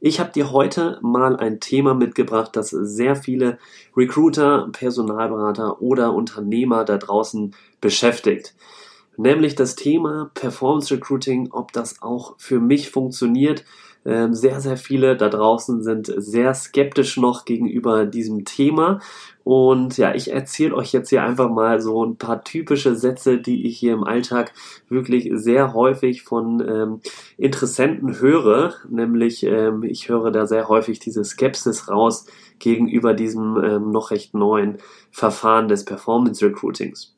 Ich habe dir heute mal ein Thema mitgebracht, das sehr viele Recruiter, Personalberater oder Unternehmer da draußen beschäftigt nämlich das Thema Performance Recruiting, ob das auch für mich funktioniert. Ähm, sehr, sehr viele da draußen sind sehr skeptisch noch gegenüber diesem Thema. Und ja, ich erzähle euch jetzt hier einfach mal so ein paar typische Sätze, die ich hier im Alltag wirklich sehr häufig von ähm, Interessenten höre. Nämlich, ähm, ich höre da sehr häufig diese Skepsis raus gegenüber diesem ähm, noch recht neuen Verfahren des Performance Recruitings.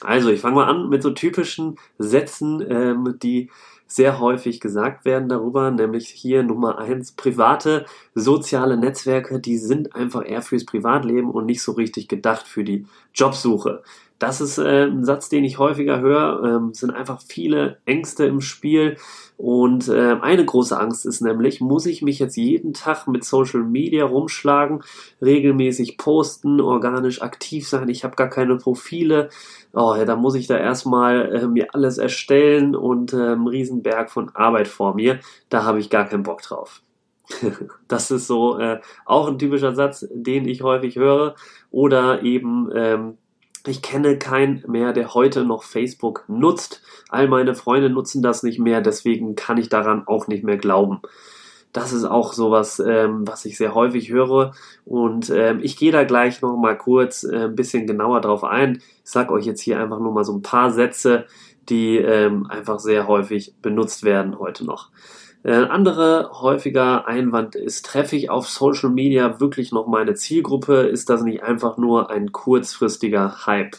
Also, ich fange mal an mit so typischen Sätzen, ähm, die sehr häufig gesagt werden darüber, nämlich hier Nummer eins, private soziale Netzwerke, die sind einfach eher fürs Privatleben und nicht so richtig gedacht für die Jobsuche. Das ist äh, ein Satz, den ich häufiger höre. Ähm, sind einfach viele Ängste im Spiel. Und äh, eine große Angst ist nämlich, muss ich mich jetzt jeden Tag mit Social Media rumschlagen, regelmäßig posten, organisch aktiv sein, ich habe gar keine Profile. Oh, ja, da muss ich da erstmal äh, mir alles erstellen und äh, einen Riesenberg von Arbeit vor mir. Da habe ich gar keinen Bock drauf. das ist so äh, auch ein typischer Satz, den ich häufig höre. Oder eben ähm, ich kenne keinen mehr, der heute noch Facebook nutzt. All meine Freunde nutzen das nicht mehr, deswegen kann ich daran auch nicht mehr glauben. Das ist auch sowas, ähm, was ich sehr häufig höre. Und ähm, ich gehe da gleich noch mal kurz äh, ein bisschen genauer drauf ein. Ich sage euch jetzt hier einfach nur mal so ein paar Sätze, die ähm, einfach sehr häufig benutzt werden heute noch. Äh, andere häufiger Einwand ist, treffe ich auf Social Media wirklich noch meine Zielgruppe? Ist das nicht einfach nur ein kurzfristiger Hype?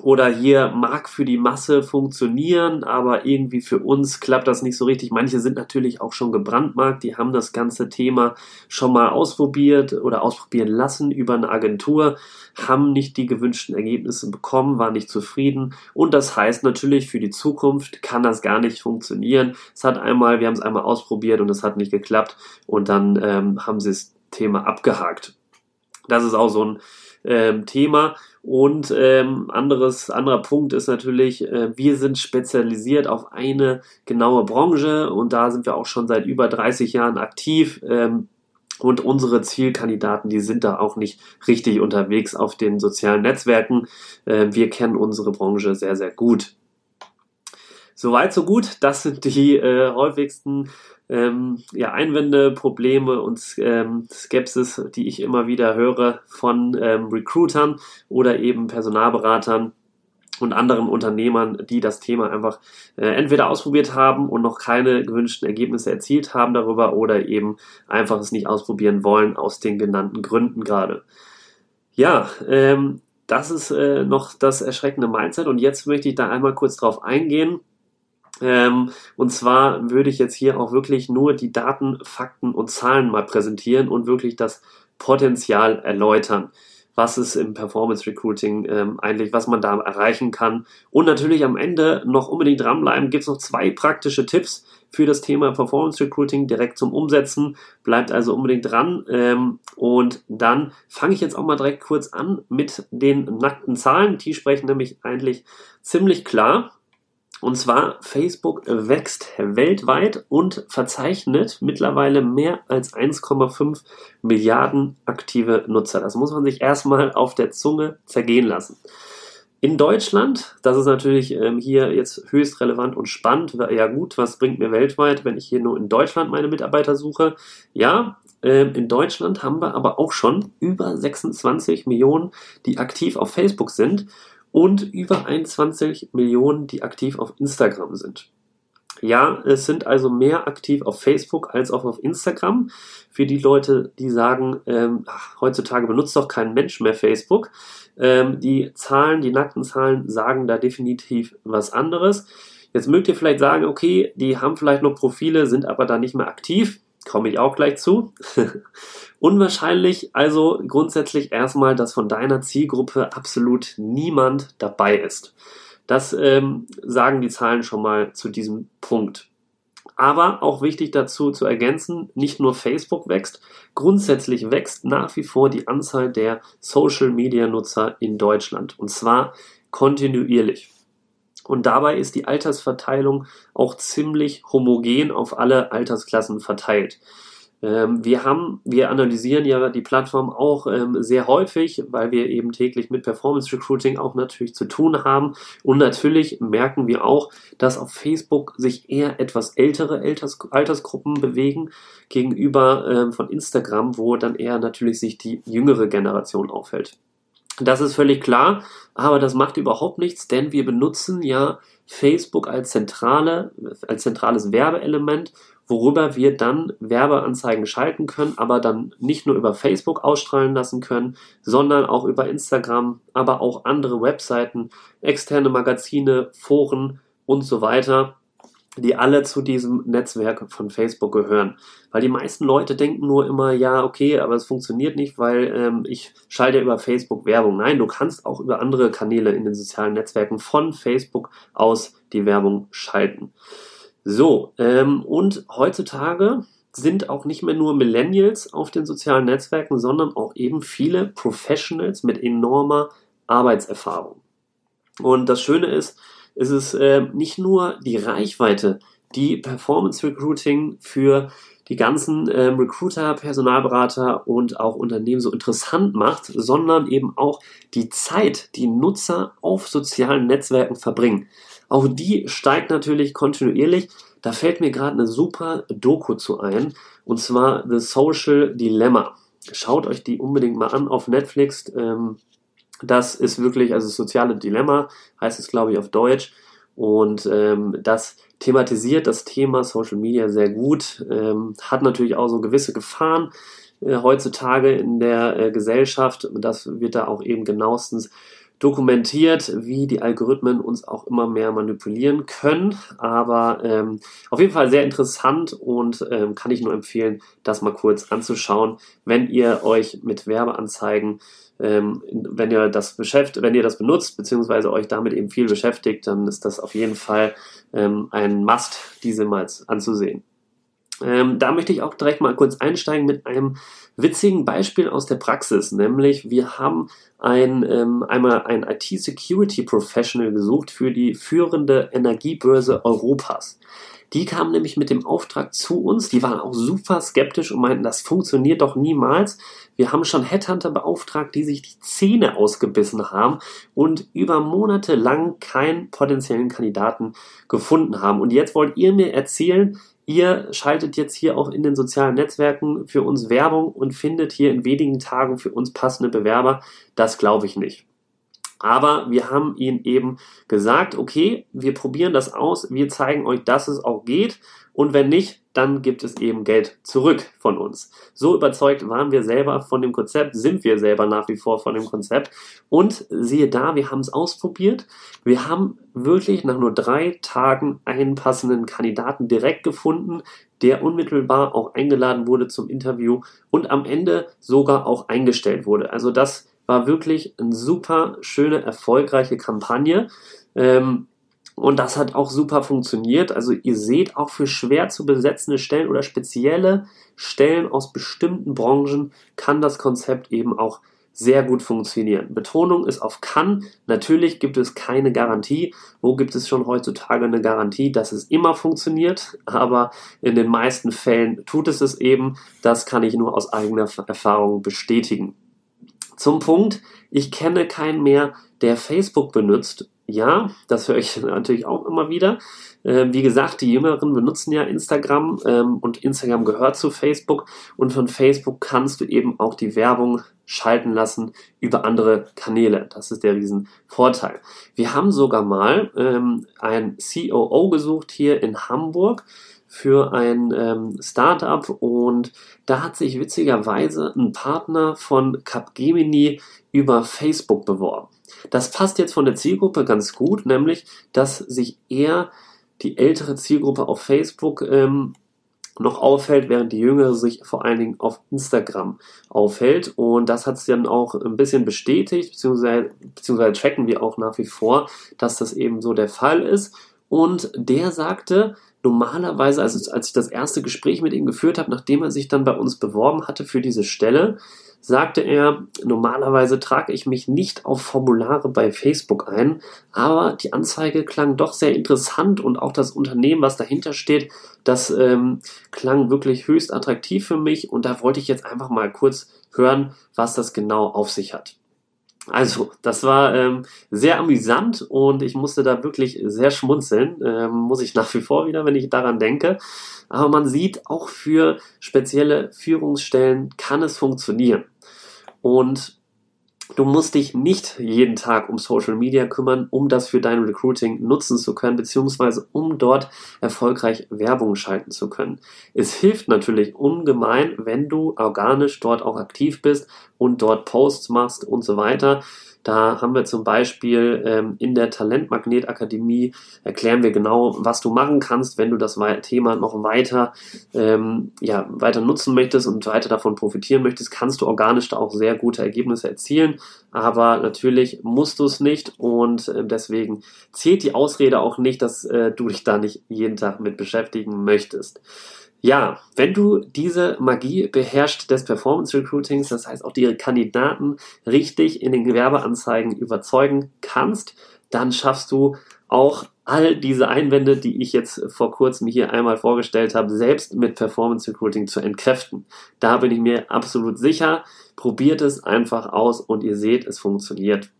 Oder hier mag für die Masse funktionieren, aber irgendwie für uns klappt das nicht so richtig. Manche sind natürlich auch schon gebrandmarkt, die haben das ganze Thema schon mal ausprobiert oder ausprobieren lassen über eine Agentur, haben nicht die gewünschten Ergebnisse bekommen, waren nicht zufrieden. Und das heißt natürlich, für die Zukunft kann das gar nicht funktionieren. Es hat einmal, wir haben es einmal ausprobiert und es hat nicht geklappt und dann ähm, haben sie das Thema abgehakt. Das ist auch so ein ähm, Thema. Und ähm, anderes, anderer Punkt ist natürlich, äh, wir sind spezialisiert auf eine genaue Branche und da sind wir auch schon seit über 30 Jahren aktiv. Ähm, und unsere Zielkandidaten, die sind da auch nicht richtig unterwegs auf den sozialen Netzwerken. Äh, wir kennen unsere Branche sehr, sehr gut. Soweit, so gut. Das sind die äh, häufigsten ähm, ja, Einwände, Probleme und ähm, Skepsis, die ich immer wieder höre von ähm, Recruitern oder eben Personalberatern und anderen Unternehmern, die das Thema einfach äh, entweder ausprobiert haben und noch keine gewünschten Ergebnisse erzielt haben darüber oder eben einfach es nicht ausprobieren wollen aus den genannten Gründen gerade. Ja, ähm, das ist äh, noch das erschreckende Mindset und jetzt möchte ich da einmal kurz drauf eingehen ähm, und zwar würde ich jetzt hier auch wirklich nur die Daten, Fakten und Zahlen mal präsentieren und wirklich das Potenzial erläutern was ist im Performance Recruiting ähm, eigentlich, was man da erreichen kann. Und natürlich am Ende noch unbedingt dranbleiben, gibt es noch zwei praktische Tipps für das Thema Performance Recruiting direkt zum Umsetzen. Bleibt also unbedingt dran. Ähm, und dann fange ich jetzt auch mal direkt kurz an mit den nackten Zahlen. Die sprechen nämlich eigentlich ziemlich klar. Und zwar, Facebook wächst weltweit und verzeichnet mittlerweile mehr als 1,5 Milliarden aktive Nutzer. Das muss man sich erstmal auf der Zunge zergehen lassen. In Deutschland, das ist natürlich ähm, hier jetzt höchst relevant und spannend. Ja gut, was bringt mir weltweit, wenn ich hier nur in Deutschland meine Mitarbeiter suche? Ja, ähm, in Deutschland haben wir aber auch schon über 26 Millionen, die aktiv auf Facebook sind und über 21 Millionen, die aktiv auf Instagram sind. Ja, es sind also mehr aktiv auf Facebook als auch auf Instagram. Für die Leute, die sagen, ähm, ach, heutzutage benutzt doch kein Mensch mehr Facebook. Ähm, die Zahlen, die nackten Zahlen sagen da definitiv was anderes. Jetzt mögt ihr vielleicht sagen, okay, die haben vielleicht noch Profile, sind aber da nicht mehr aktiv. Komme ich auch gleich zu. Unwahrscheinlich also grundsätzlich erstmal, dass von deiner Zielgruppe absolut niemand dabei ist. Das ähm, sagen die Zahlen schon mal zu diesem Punkt. Aber auch wichtig dazu zu ergänzen, nicht nur Facebook wächst, grundsätzlich wächst nach wie vor die Anzahl der Social-Media-Nutzer in Deutschland. Und zwar kontinuierlich. Und dabei ist die Altersverteilung auch ziemlich homogen auf alle Altersklassen verteilt. Ähm, wir haben, wir analysieren ja die Plattform auch ähm, sehr häufig, weil wir eben täglich mit Performance Recruiting auch natürlich zu tun haben. Und natürlich merken wir auch, dass auf Facebook sich eher etwas ältere Alters Altersgruppen bewegen gegenüber ähm, von Instagram, wo dann eher natürlich sich die jüngere Generation aufhält. Das ist völlig klar, aber das macht überhaupt nichts, denn wir benutzen ja Facebook als zentrale, als zentrales Werbeelement worüber wir dann Werbeanzeigen schalten können, aber dann nicht nur über Facebook ausstrahlen lassen können, sondern auch über Instagram, aber auch andere Webseiten, externe Magazine, Foren und so weiter, die alle zu diesem Netzwerk von Facebook gehören. Weil die meisten Leute denken nur immer, ja, okay, aber es funktioniert nicht, weil ähm, ich schalte über Facebook Werbung. Nein, du kannst auch über andere Kanäle in den sozialen Netzwerken von Facebook aus die Werbung schalten. So, ähm, und heutzutage sind auch nicht mehr nur Millennials auf den sozialen Netzwerken, sondern auch eben viele Professionals mit enormer Arbeitserfahrung. Und das Schöne ist, ist es äh, nicht nur die Reichweite, die Performance Recruiting für die ganzen ähm, Recruiter, Personalberater und auch Unternehmen so interessant macht, sondern eben auch die Zeit, die Nutzer auf sozialen Netzwerken verbringen. Auch die steigt natürlich kontinuierlich. Da fällt mir gerade eine super Doku zu ein, und zwar The Social Dilemma. Schaut euch die unbedingt mal an auf Netflix. Ähm, das ist wirklich, also soziale Dilemma heißt es, glaube ich, auf Deutsch. Und ähm, das thematisiert das Thema Social Media sehr gut, ähm, hat natürlich auch so gewisse Gefahren äh, heutzutage in der äh, Gesellschaft. Das wird da auch eben genauestens dokumentiert, wie die Algorithmen uns auch immer mehr manipulieren können. Aber ähm, auf jeden Fall sehr interessant und ähm, kann ich nur empfehlen, das mal kurz anzuschauen, wenn ihr euch mit Werbeanzeigen ähm, wenn ihr das beschäftigt, wenn ihr das benutzt, beziehungsweise euch damit eben viel beschäftigt, dann ist das auf jeden Fall ähm, ein Must, diese mal anzusehen. Ähm, da möchte ich auch direkt mal kurz einsteigen mit einem witzigen Beispiel aus der Praxis, nämlich wir haben ein, ähm, einmal ein IT-Security Professional gesucht für die führende Energiebörse Europas. Die kamen nämlich mit dem Auftrag zu uns, die waren auch super skeptisch und meinten, das funktioniert doch niemals. Wir haben schon Headhunter beauftragt, die sich die Zähne ausgebissen haben und über Monate lang keinen potenziellen Kandidaten gefunden haben. Und jetzt wollt ihr mir erzählen, ihr schaltet jetzt hier auch in den sozialen Netzwerken für uns Werbung und findet hier in wenigen Tagen für uns passende Bewerber. Das glaube ich nicht. Aber wir haben ihnen eben gesagt, okay, wir probieren das aus, wir zeigen euch, dass es auch geht. Und wenn nicht, dann gibt es eben Geld zurück von uns. So überzeugt waren wir selber von dem Konzept, sind wir selber nach wie vor von dem Konzept. Und siehe da, wir haben es ausprobiert. Wir haben wirklich nach nur drei Tagen einen passenden Kandidaten direkt gefunden, der unmittelbar auch eingeladen wurde zum Interview und am Ende sogar auch eingestellt wurde. Also das war wirklich eine super schöne, erfolgreiche Kampagne. Ähm, und das hat auch super funktioniert. Also ihr seht auch für schwer zu besetzende Stellen oder spezielle Stellen aus bestimmten Branchen kann das Konzept eben auch sehr gut funktionieren. Betonung ist auf kann. Natürlich gibt es keine Garantie. Wo gibt es schon heutzutage eine Garantie, dass es immer funktioniert? Aber in den meisten Fällen tut es es eben. Das kann ich nur aus eigener Erfahrung bestätigen. Zum Punkt, ich kenne keinen mehr, der Facebook benutzt. Ja, das höre ich natürlich auch immer wieder. Ähm, wie gesagt, die Jüngeren benutzen ja Instagram ähm, und Instagram gehört zu Facebook und von Facebook kannst du eben auch die Werbung schalten lassen über andere Kanäle. Das ist der Riesenvorteil. Wir haben sogar mal ähm, ein COO gesucht hier in Hamburg für ein ähm, Startup und da hat sich witzigerweise ein Partner von Capgemini über Facebook beworben. Das passt jetzt von der Zielgruppe ganz gut, nämlich dass sich eher die ältere Zielgruppe auf Facebook ähm, noch auffällt, während die Jüngere sich vor allen Dingen auf Instagram aufhält. Und das hat es dann auch ein bisschen bestätigt, beziehungsweise, beziehungsweise checken wir auch nach wie vor, dass das eben so der Fall ist. Und der sagte, normalerweise, also als ich das erste Gespräch mit ihm geführt habe, nachdem er sich dann bei uns beworben hatte für diese Stelle, sagte er, normalerweise trage ich mich nicht auf Formulare bei Facebook ein, aber die Anzeige klang doch sehr interessant und auch das Unternehmen, was dahinter steht, das ähm, klang wirklich höchst attraktiv für mich und da wollte ich jetzt einfach mal kurz hören, was das genau auf sich hat. Also, das war ähm, sehr amüsant und ich musste da wirklich sehr schmunzeln, ähm, muss ich nach wie vor wieder, wenn ich daran denke. Aber man sieht, auch für spezielle Führungsstellen kann es funktionieren. Und Du musst dich nicht jeden Tag um Social Media kümmern, um das für dein Recruiting nutzen zu können, beziehungsweise um dort erfolgreich Werbung schalten zu können. Es hilft natürlich ungemein, wenn du organisch dort auch aktiv bist und dort Posts machst und so weiter. Da haben wir zum Beispiel ähm, in der Talentmagnet-Akademie erklären wir genau, was du machen kannst, wenn du das Thema noch weiter, ähm, ja, weiter nutzen möchtest und weiter davon profitieren möchtest, kannst du organisch da auch sehr gute Ergebnisse erzielen. Aber natürlich musst du es nicht und äh, deswegen zählt die Ausrede auch nicht, dass äh, du dich da nicht jeden Tag mit beschäftigen möchtest. Ja, wenn du diese Magie beherrscht des Performance Recruitings, das heißt auch die Kandidaten richtig in den Gewerbeanzeigen überzeugen kannst, dann schaffst du auch all diese Einwände, die ich jetzt vor kurzem hier einmal vorgestellt habe, selbst mit Performance Recruiting zu entkräften. Da bin ich mir absolut sicher. Probiert es einfach aus und ihr seht, es funktioniert.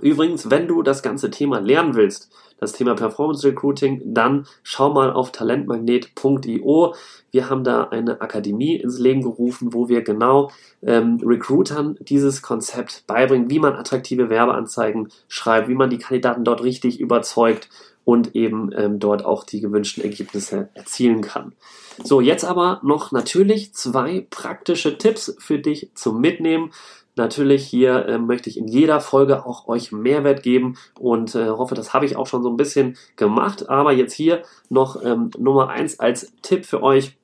Übrigens, wenn du das ganze Thema lernen willst, das Thema Performance Recruiting, dann schau mal auf talentmagnet.io. Wir haben da eine Akademie ins Leben gerufen, wo wir genau ähm, Recruitern dieses Konzept beibringen, wie man attraktive Werbeanzeigen schreibt, wie man die Kandidaten dort richtig überzeugt und eben ähm, dort auch die gewünschten Ergebnisse erzielen kann. So, jetzt aber noch natürlich zwei praktische Tipps für dich zum Mitnehmen. Natürlich hier äh, möchte ich in jeder Folge auch euch Mehrwert geben und äh, hoffe, das habe ich auch schon so ein bisschen gemacht. Aber jetzt hier noch ähm, Nummer eins als Tipp für euch.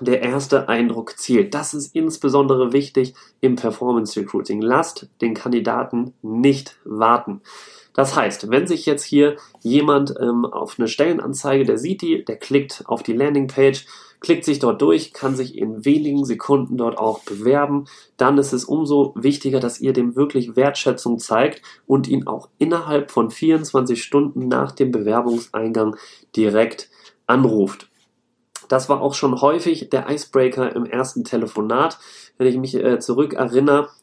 Der erste Eindruck zählt. Das ist insbesondere wichtig im Performance Recruiting. Lasst den Kandidaten nicht warten. Das heißt, wenn sich jetzt hier jemand ähm, auf eine Stellenanzeige, der sieht die, der klickt auf die Landingpage, klickt sich dort durch, kann sich in wenigen Sekunden dort auch bewerben, dann ist es umso wichtiger, dass ihr dem wirklich Wertschätzung zeigt und ihn auch innerhalb von 24 Stunden nach dem Bewerbungseingang direkt anruft. Das war auch schon häufig der Icebreaker im ersten Telefonat. Wenn ich mich äh, zurück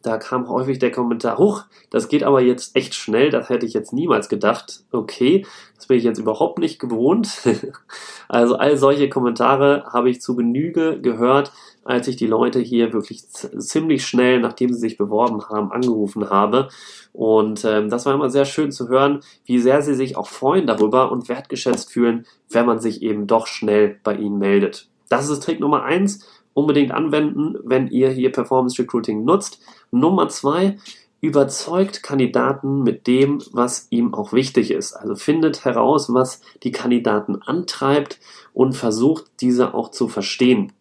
da kam häufig der Kommentar, huch, das geht aber jetzt echt schnell, das hätte ich jetzt niemals gedacht. Okay, das bin ich jetzt überhaupt nicht gewohnt. also all solche Kommentare habe ich zu Genüge gehört, als ich die Leute hier wirklich ziemlich schnell, nachdem sie sich beworben haben, angerufen habe. Und ähm, das war immer sehr schön zu hören, wie sehr sie sich auch freuen darüber und wertgeschätzt fühlen, wenn man sich eben doch schnell bei ihnen meldet. Das ist Trick Nummer eins. Unbedingt anwenden, wenn ihr hier Performance Recruiting nutzt. Nummer zwei, überzeugt Kandidaten mit dem, was ihm auch wichtig ist. Also findet heraus, was die Kandidaten antreibt und versucht, diese auch zu verstehen.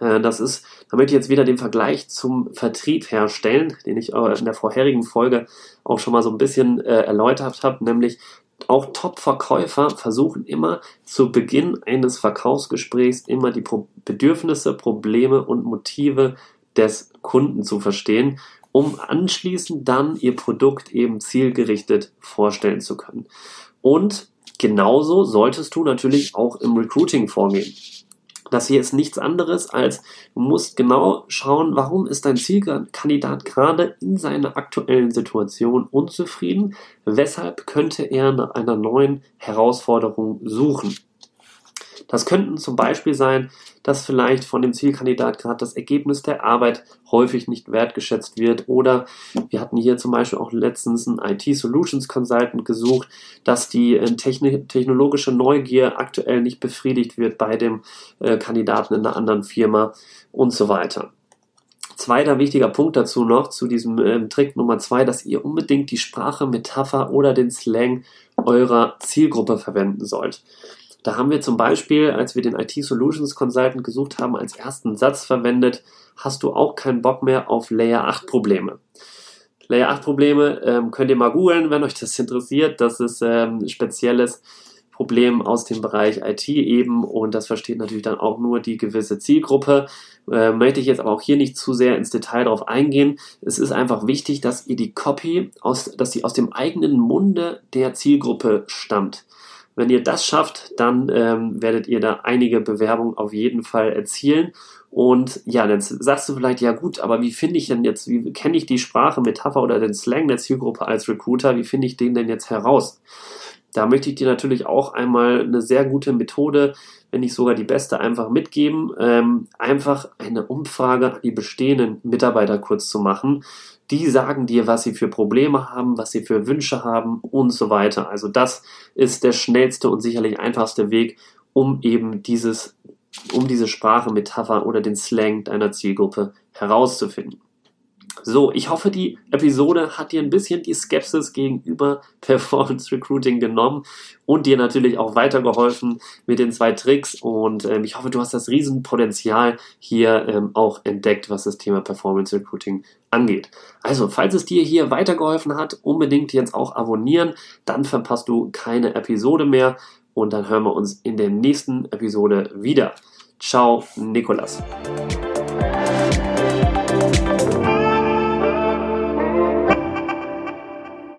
Äh, das ist, da möchte ich jetzt wieder den Vergleich zum Vertrieb herstellen, den ich in der vorherigen Folge auch schon mal so ein bisschen äh, erläutert habe, nämlich auch Top-Verkäufer versuchen immer zu Beginn eines Verkaufsgesprächs immer die Pro Bedürfnisse, Probleme und Motive des Kunden zu verstehen, um anschließend dann ihr Produkt eben zielgerichtet vorstellen zu können. Und genauso solltest du natürlich auch im Recruiting vorgehen. Das hier ist nichts anderes als, du musst genau schauen, warum ist dein Zielkandidat gerade in seiner aktuellen Situation unzufrieden, weshalb könnte er nach einer neuen Herausforderung suchen. Das könnten zum Beispiel sein, dass vielleicht von dem Zielkandidat gerade das Ergebnis der Arbeit häufig nicht wertgeschätzt wird. Oder wir hatten hier zum Beispiel auch letztens einen IT-Solutions Consultant gesucht, dass die äh, technologische Neugier aktuell nicht befriedigt wird bei dem äh, Kandidaten in einer anderen Firma und so weiter. Zweiter wichtiger Punkt dazu noch, zu diesem ähm, Trick Nummer zwei, dass ihr unbedingt die Sprache, Metapher oder den Slang eurer Zielgruppe verwenden sollt. Da haben wir zum Beispiel, als wir den IT Solutions Consultant gesucht haben, als ersten Satz verwendet, hast du auch keinen Bock mehr auf Layer 8 Probleme. Layer 8 Probleme ähm, könnt ihr mal googeln, wenn euch das interessiert. Das ist ähm, spezielles Problem aus dem Bereich IT eben und das versteht natürlich dann auch nur die gewisse Zielgruppe. Äh, möchte ich jetzt aber auch hier nicht zu sehr ins Detail darauf eingehen. Es ist einfach wichtig, dass ihr die Copy aus, dass sie aus dem eigenen Munde der Zielgruppe stammt. Wenn ihr das schafft, dann ähm, werdet ihr da einige Bewerbungen auf jeden Fall erzielen. Und ja, dann sagst du vielleicht, ja gut, aber wie finde ich denn jetzt, wie kenne ich die Sprache, Metapher oder den Slang der Zielgruppe als Recruiter, wie finde ich den denn jetzt heraus? Da möchte ich dir natürlich auch einmal eine sehr gute Methode, wenn nicht sogar die beste, einfach mitgeben. Ähm, einfach eine Umfrage an die bestehenden Mitarbeiter kurz zu machen. Die sagen dir, was sie für Probleme haben, was sie für Wünsche haben und so weiter. Also das ist der schnellste und sicherlich einfachste Weg, um eben dieses, um diese Sprache, Metapher oder den Slang deiner Zielgruppe herauszufinden. So, ich hoffe, die Episode hat dir ein bisschen die Skepsis gegenüber Performance Recruiting genommen und dir natürlich auch weitergeholfen mit den zwei Tricks. Und ähm, ich hoffe, du hast das Riesenpotenzial hier ähm, auch entdeckt, was das Thema Performance Recruiting angeht. Also, falls es dir hier weitergeholfen hat, unbedingt jetzt auch abonnieren, dann verpasst du keine Episode mehr. Und dann hören wir uns in der nächsten Episode wieder. Ciao, Nikolas.